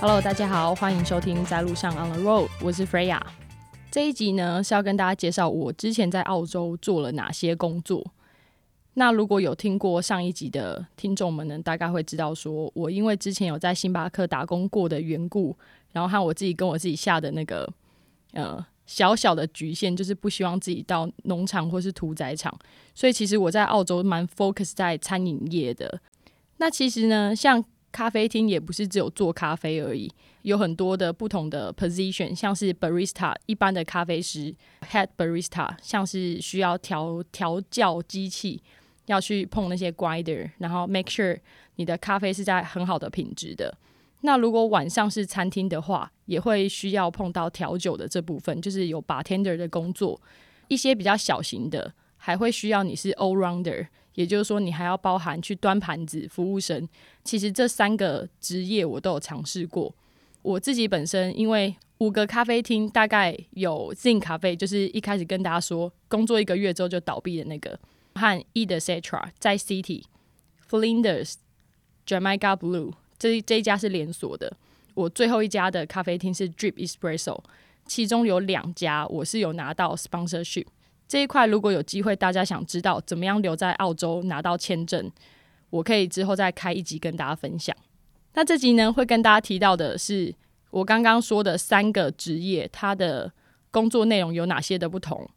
Hello，大家好，欢迎收听在路上 On the Road，我是 Freya。这一集呢是要跟大家介绍我之前在澳洲做了哪些工作。那如果有听过上一集的听众们呢，大概会知道说我因为之前有在星巴克打工过的缘故，然后和我自己跟我自己下的那个呃小小的局限，就是不希望自己到农场或是屠宰场，所以其实我在澳洲蛮 focus 在餐饮业的。那其实呢，像咖啡厅也不是只有做咖啡而已，有很多的不同的 position，像是 barista 一般的咖啡师，head barista 像是需要调调教机器，要去碰那些 grinder，然后 make sure 你的咖啡是在很好的品质的。那如果晚上是餐厅的话，也会需要碰到调酒的这部分，就是有 bartender 的工作。一些比较小型的，还会需要你是 all rounder。也就是说，你还要包含去端盘子、服务生。其实这三个职业我都有尝试过。我自己本身因为五个咖啡厅，大概有 Zin 咖啡，就是一开始跟大家说工作一个月之后就倒闭的那个，和 e 的 c e t r a 在 City、Flinders、Jamaica Blue 这这一家是连锁的。我最后一家的咖啡厅是 Drip Espresso，其中有两家我是有拿到 sponsorship。这一块如果有机会，大家想知道怎么样留在澳洲拿到签证，我可以之后再开一集跟大家分享。那这集呢，会跟大家提到的是我刚刚说的三个职业，它的工作内容有哪些的不同，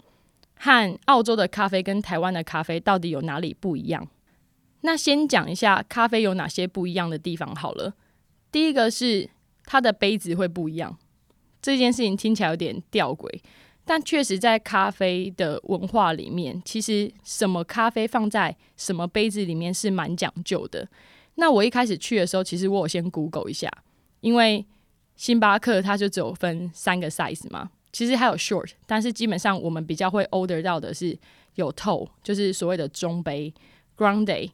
和澳洲的咖啡跟台湾的咖啡到底有哪里不一样。那先讲一下咖啡有哪些不一样的地方好了。第一个是它的杯子会不一样，这件事情听起来有点吊诡。但确实，在咖啡的文化里面，其实什么咖啡放在什么杯子里面是蛮讲究的。那我一开始去的时候，其实我有先 Google 一下，因为星巴克它就只有分三个 size 嘛，其实还有 short，但是基本上我们比较会 order 到的是有 tall，就是所谓的中杯，grande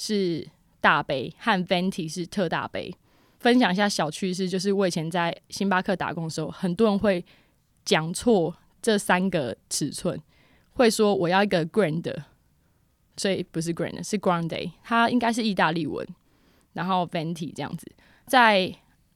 是大杯，和 venti 是特大杯。分享一下小趋势，就是我以前在星巴克打工的时候，很多人会讲错。这三个尺寸会说我要一个 grand，所以不是 grand 是 grande，它应该是意大利文，然后 venti 这样子。在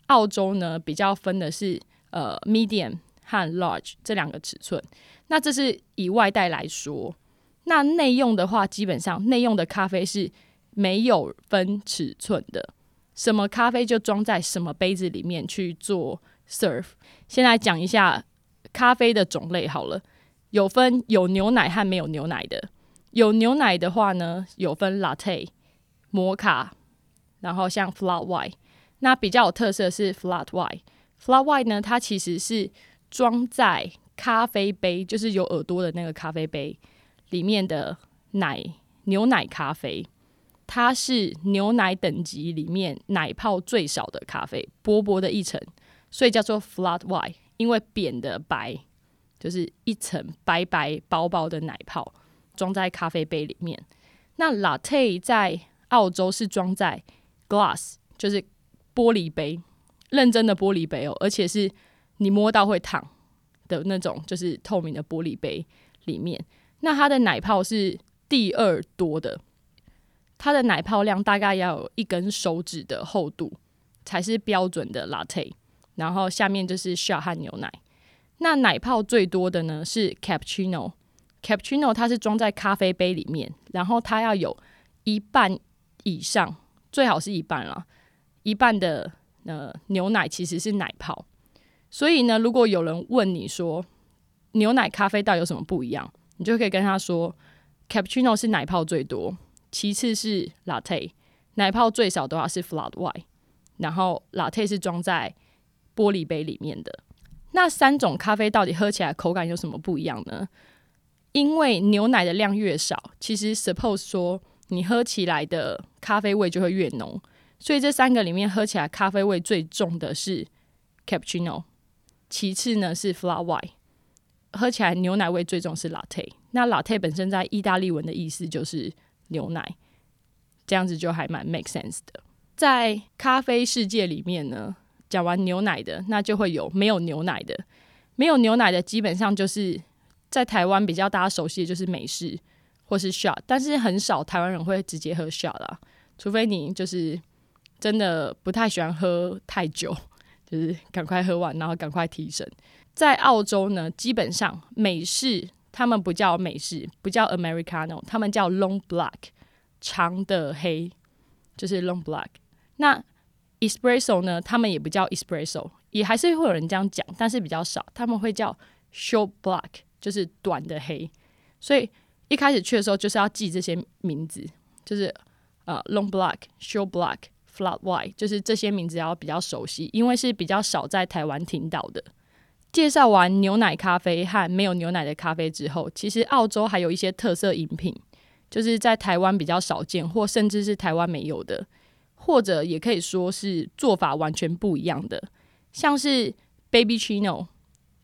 澳洲呢，比较分的是呃 medium 和 large 这两个尺寸。那这是以外带来说，那内用的话，基本上内用的咖啡是没有分尺寸的，什么咖啡就装在什么杯子里面去做 serve。先来讲一下。咖啡的种类好了，有分有牛奶和没有牛奶的。有牛奶的话呢，有分 latte、摩卡，然后像 flat white。那比较有特色是 flat white。flat white 呢，它其实是装在咖啡杯，就是有耳朵的那个咖啡杯里面的奶牛奶咖啡。它是牛奶等级里面奶泡最少的咖啡，薄薄的一层，所以叫做 flat white。因为扁的白就是一层白白薄薄的奶泡装在咖啡杯里面。那 latte 在澳洲是装在 glass，就是玻璃杯，认真的玻璃杯哦，而且是你摸到会烫的那种，就是透明的玻璃杯里面。那它的奶泡是第二多的，它的奶泡量大概要有一根手指的厚度才是标准的 latte。然后下面就是 shot 和牛奶。那奶泡最多的呢是 cappuccino。cappuccino 它是装在咖啡杯里面，然后它要有一半以上，最好是一半啦，一半的呃牛奶其实是奶泡。所以呢，如果有人问你说牛奶咖啡到底有什么不一样，你就可以跟他说 cappuccino 是奶泡最多，其次是 latte，奶泡最少的话是 flat white，然后 latte 是装在玻璃杯里面的那三种咖啡到底喝起来口感有什么不一样呢？因为牛奶的量越少，其实 suppose 说你喝起来的咖啡味就会越浓。所以这三个里面喝起来咖啡味最重的是 cappuccino，其次呢是 flat white，喝起来牛奶味最重是 latte。那 latte 本身在意大利文的意思就是牛奶，这样子就还蛮 make sense 的。在咖啡世界里面呢。讲完牛奶的，那就会有没有牛奶的。没有牛奶的基本上就是在台湾比较大家熟悉的就是美式或是 shot，但是很少台湾人会直接喝 shot 啦，除非你就是真的不太喜欢喝太久，就是赶快喝完然后赶快提神。在澳洲呢，基本上美式他们不叫美式，不叫 Americano，他们叫 Long Black，长的黑就是 Long Black。那 Espresso 呢，他们也不叫 Espresso，也还是会有人这样讲，但是比较少，他们会叫 Short Black，就是短的黑。所以一开始去的时候就是要记这些名字，就是呃 Long Black、Short Black、Flat White，就是这些名字要比较熟悉，因为是比较少在台湾听到的。介绍完牛奶咖啡和没有牛奶的咖啡之后，其实澳洲还有一些特色饮品，就是在台湾比较少见，或甚至是台湾没有的，或者也可以说是做法完全不一样的，像是 Baby Chino，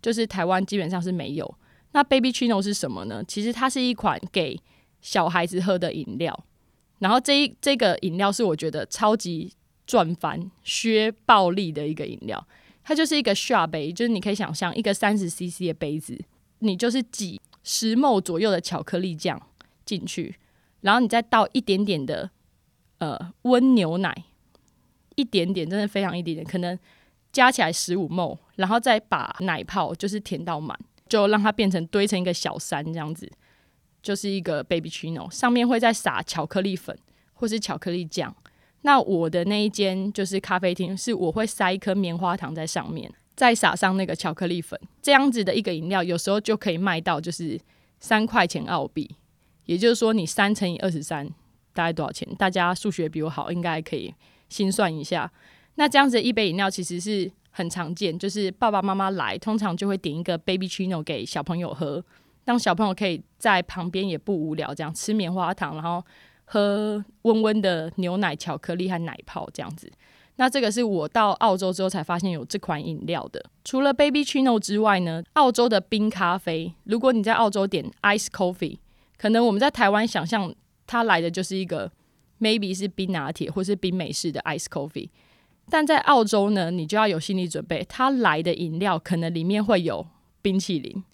就是台湾基本上是没有。那 Baby Chino 是什么呢？其实它是一款给小孩子喝的饮料，然后这一这个饮料是我觉得超级赚翻、削暴利的一个饮料。它就是一个小杯，就是你可以想象一个三十 CC 的杯子，你就是挤十沫左右的巧克力酱进去，然后你再倒一点点的呃温牛奶，一点点，真的非常一点点，可能加起来十五沫，然后再把奶泡就是填到满，就让它变成堆成一个小山这样子，就是一个 baby chino，上面会再撒巧克力粉或是巧克力酱。那我的那一间就是咖啡厅，是我会塞一颗棉花糖在上面，再撒上那个巧克力粉，这样子的一个饮料，有时候就可以卖到就是三块钱澳币，也就是说你三乘以二十三大概多少钱？大家数学比我好，应该可以心算一下。那这样子一杯饮料其实是很常见，就是爸爸妈妈来，通常就会点一个 baby chino 给小朋友喝，让小朋友可以在旁边也不无聊，这样吃棉花糖，然后。喝温温的牛奶、巧克力和奶泡这样子，那这个是我到澳洲之后才发现有这款饮料的。除了 Baby Chino 之外呢，澳洲的冰咖啡，如果你在澳洲点 Ice Coffee，可能我们在台湾想象它来的就是一个 maybe 是冰拿铁或是冰美式的 Ice Coffee，但在澳洲呢，你就要有心理准备，它来的饮料可能里面会有冰淇淋。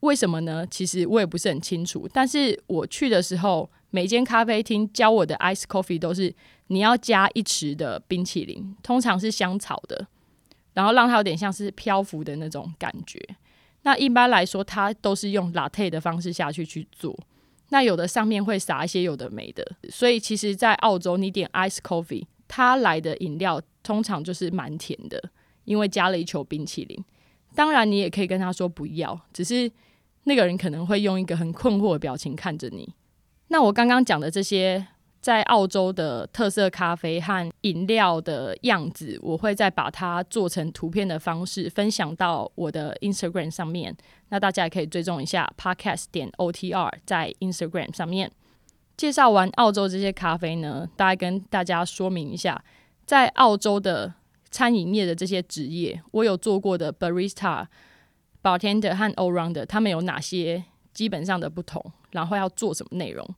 为什么呢？其实我也不是很清楚，但是我去的时候。每间咖啡厅教我的 ice coffee 都是你要加一匙的冰淇淋，通常是香草的，然后让它有点像是漂浮的那种感觉。那一般来说，它都是用 latte 的方式下去去做。那有的上面会撒一些有的没的，所以其实，在澳洲你点 ice coffee，它来的饮料通常就是蛮甜的，因为加了一球冰淇淋。当然，你也可以跟他说不要，只是那个人可能会用一个很困惑的表情看着你。那我刚刚讲的这些在澳洲的特色咖啡和饮料的样子，我会再把它做成图片的方式分享到我的 Instagram 上面。那大家也可以追踪一下 Podcast 点 OTR 在 Instagram 上面。介绍完澳洲这些咖啡呢，大概跟大家说明一下，在澳洲的餐饮业的这些职业，我有做过的 Barista、Bartender 和 All Rounder，他们有哪些基本上的不同？然后要做什么内容？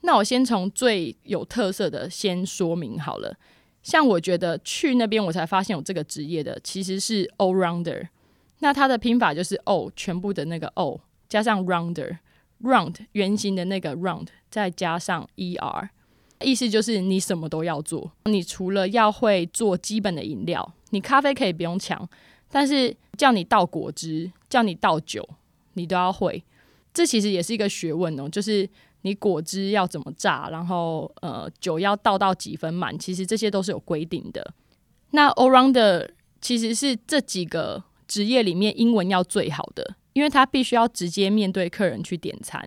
那我先从最有特色的先说明好了。像我觉得去那边我才发现有这个职业的，其实是 all rounder。那它的拼法就是 all 全部的那个 all 加上 rounder，round 圆形的那个 round 再加上 er，意思就是你什么都要做。你除了要会做基本的饮料，你咖啡可以不用抢，但是叫你倒果汁，叫你倒酒，你都要会。这其实也是一个学问哦，就是你果汁要怎么榨，然后呃酒要倒到几分满，其实这些都是有规定的。那 all round 其实是这几个职业里面英文要最好的，因为他必须要直接面对客人去点餐，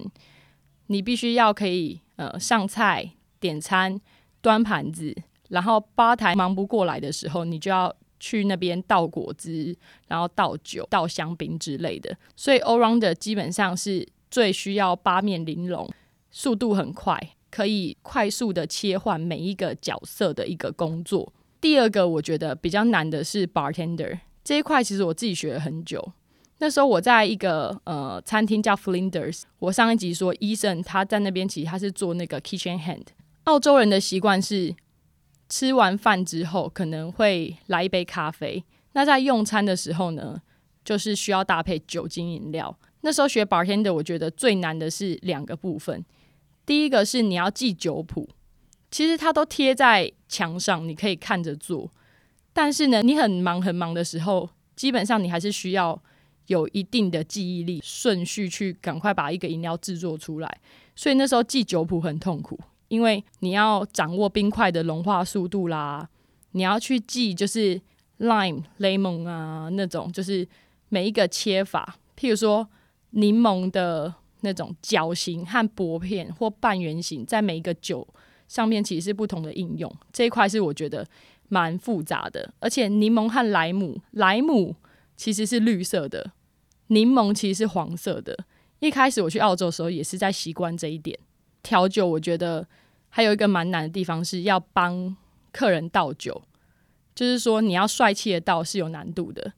你必须要可以呃上菜、点餐、端盘子，然后吧台忙不过来的时候，你就要。去那边倒果汁，然后倒酒、倒香槟之类的，所以 all round 基本上是最需要八面玲珑、速度很快，可以快速的切换每一个角色的一个工作。第二个我觉得比较难的是 bartender 这一块，其实我自己学了很久。那时候我在一个呃餐厅叫 Flinders，我上一集说医生他在那边，其实他是做那个 kitchen hand。澳洲人的习惯是。吃完饭之后可能会来一杯咖啡。那在用餐的时候呢，就是需要搭配酒精饮料。那时候学 bartender，我觉得最难的是两个部分。第一个是你要记酒谱，其实它都贴在墙上，你可以看着做。但是呢，你很忙很忙的时候，基本上你还是需要有一定的记忆力，顺序去赶快把一个饮料制作出来。所以那时候记酒谱很痛苦，因为你要掌握冰块的融化速度啦，你要去记就是 lime lemon 啊那种，就是每一个切法，譬如说柠檬的那种角形和薄片或半圆形，在每一个酒上面其实是不同的应用。这一块是我觉得蛮复杂的，而且柠檬和莱姆，莱姆其实是绿色的，柠檬其实是黄色的。一开始我去澳洲的时候，也是在习惯这一点。调酒，我觉得还有一个蛮难的地方，是要帮客人倒酒，就是说你要帅气的倒是有难度的。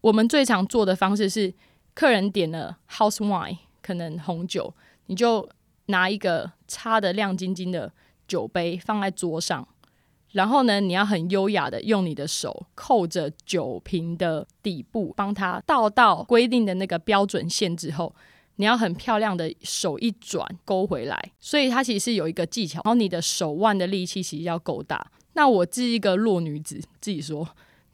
我们最常做的方式是，客人点了 house wine，可能红酒，你就拿一个擦的亮晶晶的酒杯放在桌上，然后呢，你要很优雅的用你的手扣着酒瓶的底部，帮它倒到规定的那个标准线之后。你要很漂亮的手一转勾回来，所以它其实是有一个技巧。然后你的手腕的力气其实要够大。那我是一个弱女子，自己说，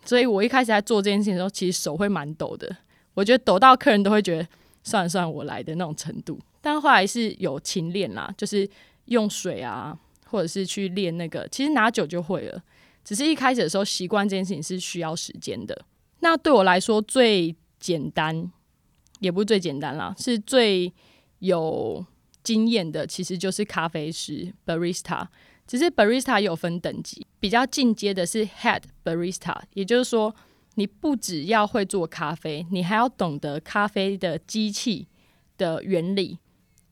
所以我一开始在做这件事情的时候，其实手会蛮抖的。我觉得抖到客人都会觉得算了算了，我来的那种程度。但后来是有勤练啦，就是用水啊，或者是去练那个，其实拿酒就会了。只是一开始的时候习惯这件事情是需要时间的。那对我来说最简单。也不是最简单啦，是最有经验的，其实就是咖啡师 （barista）。只是 barista 有分等级，比较进阶的是 head barista，也就是说，你不只要会做咖啡，你还要懂得咖啡的机器的原理。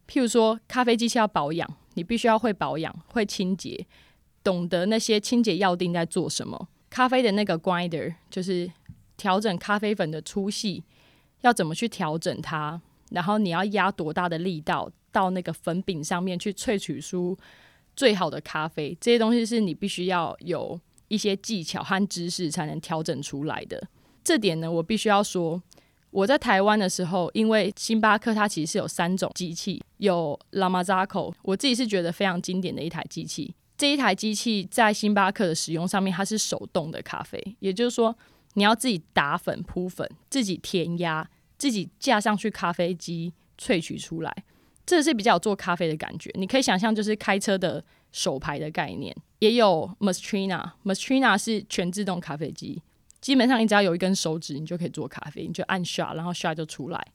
譬如说，咖啡机器要保养，你必须要会保养、会清洁，懂得那些清洁药定在做什么。咖啡的那个 grinder 就是调整咖啡粉的粗细。要怎么去调整它？然后你要压多大的力道到那个粉饼上面去萃取出最好的咖啡？这些东西是你必须要有一些技巧和知识才能调整出来的。这点呢，我必须要说，我在台湾的时候，因为星巴克它其实是有三种机器，有 l a m a z a c o 我自己是觉得非常经典的一台机器。这一台机器在星巴克的使用上面，它是手动的咖啡，也就是说。你要自己打粉铺粉，自己填压，自己架上去咖啡机萃取出来，这是比较有做咖啡的感觉。你可以想象，就是开车的手排的概念。也有 Mastrina，Mastrina 是全自动咖啡机，基本上你只要有一根手指，你就可以做咖啡，你就按 shot，然后唰就出来。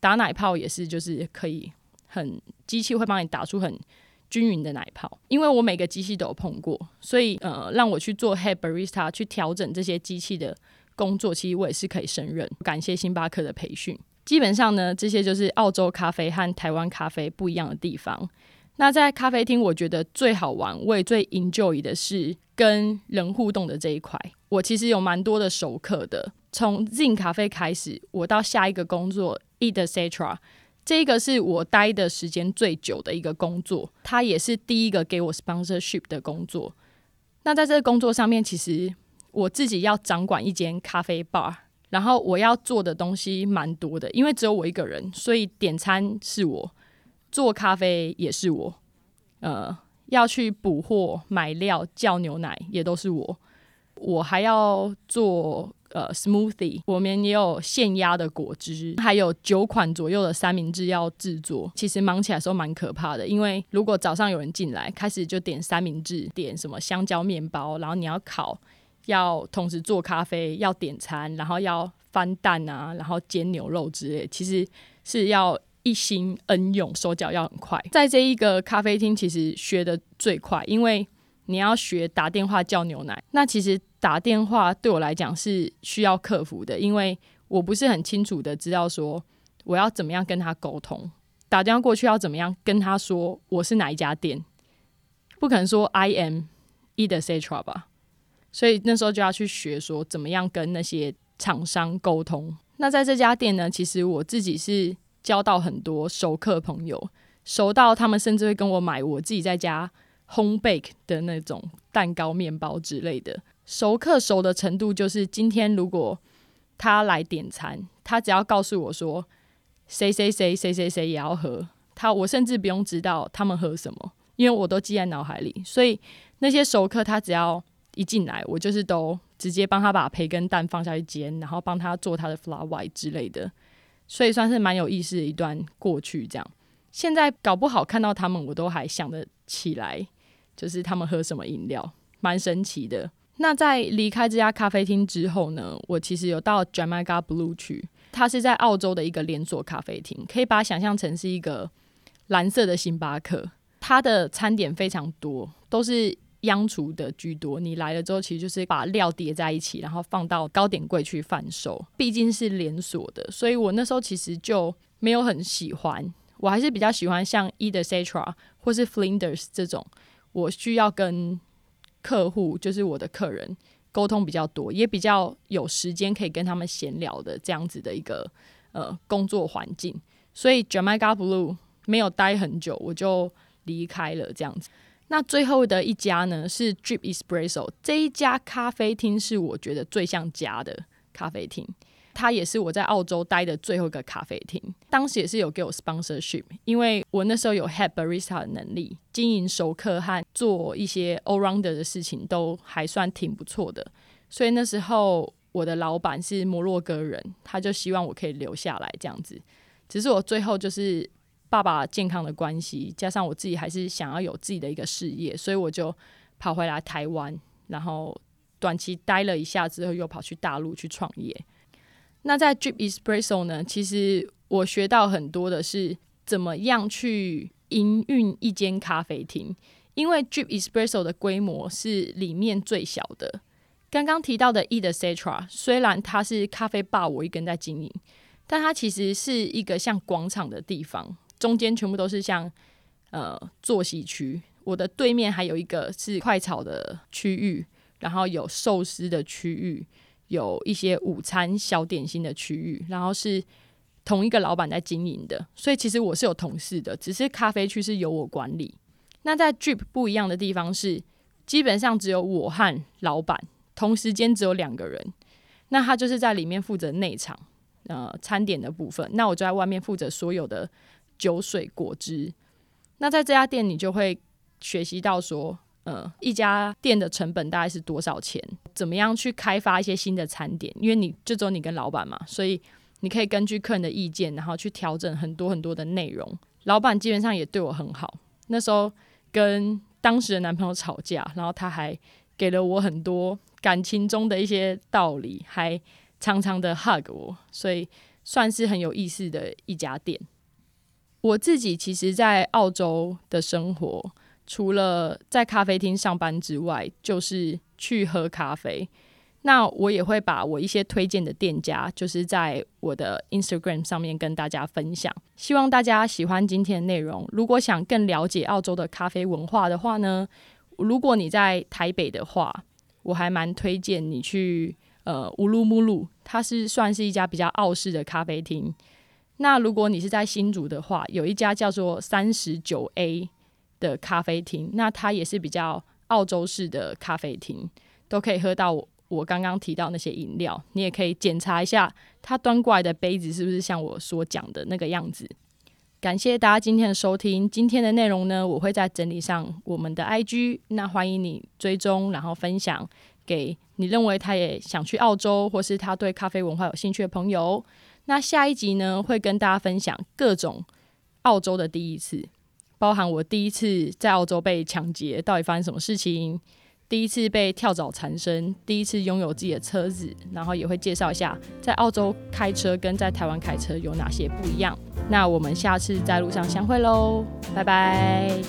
打奶泡也是，就是可以很机器会帮你打出很。均匀的奶泡，因为我每个机器都有碰过，所以呃，让我去做 head barista 去调整这些机器的工作，其实我也是可以胜任。感谢星巴克的培训。基本上呢，这些就是澳洲咖啡和台湾咖啡不一样的地方。那在咖啡厅，我觉得最好玩，我也最 enjoy 的是跟人互动的这一块。我其实有蛮多的熟客的，从 Zin 咖啡开始，我到下一个工作 Eat Cetera，。这个是我待的时间最久的一个工作，它也是第一个给我 sponsorship 的工作。那在这个工作上面，其实我自己要掌管一间咖啡 bar，然后我要做的东西蛮多的，因为只有我一个人，所以点餐是我，做咖啡也是我，呃，要去补货、买料、叫牛奶也都是我，我还要做。呃，smoothie，我们也有现压的果汁，还有九款左右的三明治要制作。其实忙起来时候蛮可怕的，因为如果早上有人进来，开始就点三明治，点什么香蕉面包，然后你要烤，要同时做咖啡，要点餐，然后要翻蛋啊，然后煎牛肉之类，其实是要一心恩用，手脚要很快。在这一个咖啡厅，其实学的最快，因为你要学打电话叫牛奶，那其实。打电话对我来讲是需要克服的，因为我不是很清楚的知道说我要怎么样跟他沟通。打电话过去要怎么样跟他说我是哪一家店，不可能说 I am e t c e t r a 吧。所以那时候就要去学说怎么样跟那些厂商沟通。那在这家店呢，其实我自己是交到很多熟客朋友，熟到他们甚至会跟我买我自己在家 home bake 的那种蛋糕、面包之类的。熟客熟的程度，就是今天如果他来点餐，他只要告诉我说谁谁谁谁谁谁也要喝，他我甚至不用知道他们喝什么，因为我都记在脑海里。所以那些熟客他只要一进来，我就是都直接帮他把培根蛋放下去煎，然后帮他做他的 floury 之类的。所以算是蛮有意思的一段过去，这样。现在搞不好看到他们，我都还想得起来，就是他们喝什么饮料，蛮神奇的。那在离开这家咖啡厅之后呢，我其实有到 Jamaica Blue 去，它是在澳洲的一个连锁咖啡厅，可以把它想象成是一个蓝色的星巴克。它的餐点非常多，都是。央厨的居多，你来了之后，其实就是把料叠在一起，然后放到糕点柜去贩售。毕竟是连锁的，所以我那时候其实就没有很喜欢。我还是比较喜欢像 e d c e t r a 或是 Flinders 这种，我需要跟客户，就是我的客人沟通比较多，也比较有时间可以跟他们闲聊的这样子的一个呃工作环境。所以 Jamaica Blue 没有待很久，我就离开了这样子。那最后的一家呢是 Drip Espresso 这一家咖啡厅是我觉得最像家的咖啡厅，它也是我在澳洲待的最后一个咖啡厅。当时也是有给我 sponsorship，因为我那时候有 head barista 的能力，经营熟客和做一些 all rounder 的事情都还算挺不错的。所以那时候我的老板是摩洛哥人，他就希望我可以留下来这样子。只是我最后就是。爸爸健康的关系，加上我自己还是想要有自己的一个事业，所以我就跑回来台湾，然后短期待了一下之后，又跑去大陆去创业。那在 Drip Espresso 呢，其实我学到很多的是怎么样去营运一间咖啡厅，因为 Drip Espresso 的规模是里面最小的。刚刚提到的 e 的 c e t r a 虽然它是咖啡吧，我一个人在经营，但它其实是一个像广场的地方。中间全部都是像呃坐席区，我的对面还有一个是快炒的区域，然后有寿司的区域，有一些午餐小点心的区域，然后是同一个老板在经营的，所以其实我是有同事的，只是咖啡区是由我管理。那在 Drip 不一样的地方是，基本上只有我和老板同时间只有两个人，那他就是在里面负责内场呃餐点的部分，那我就在外面负责所有的。酒水果汁，那在这家店你就会学习到说，呃，一家店的成本大概是多少钱？怎么样去开发一些新的餐点？因为你就只有你跟老板嘛，所以你可以根据客人的意见，然后去调整很多很多的内容。老板基本上也对我很好。那时候跟当时的男朋友吵架，然后他还给了我很多感情中的一些道理，还常常的 hug 我，所以算是很有意思的一家店。我自己其实，在澳洲的生活，除了在咖啡厅上班之外，就是去喝咖啡。那我也会把我一些推荐的店家，就是在我的 Instagram 上面跟大家分享。希望大家喜欢今天的内容。如果想更了解澳洲的咖啡文化的话呢，如果你在台北的话，我还蛮推荐你去呃乌鲁木鲁，它是算是一家比较澳式的咖啡厅。那如果你是在新竹的话，有一家叫做三十九 A 的咖啡厅，那它也是比较澳洲式的咖啡厅，都可以喝到我我刚刚提到那些饮料。你也可以检查一下它端过来的杯子是不是像我所讲的那个样子。感谢大家今天的收听，今天的内容呢，我会在整理上我们的 IG，那欢迎你追踪，然后分享给你认为他也想去澳洲，或是他对咖啡文化有兴趣的朋友。那下一集呢，会跟大家分享各种澳洲的第一次，包含我第一次在澳洲被抢劫，到底发生什么事情；第一次被跳蚤缠身；第一次拥有自己的车子，然后也会介绍一下在澳洲开车跟在台湾开车有哪些不一样。那我们下次在路上相会喽，拜拜。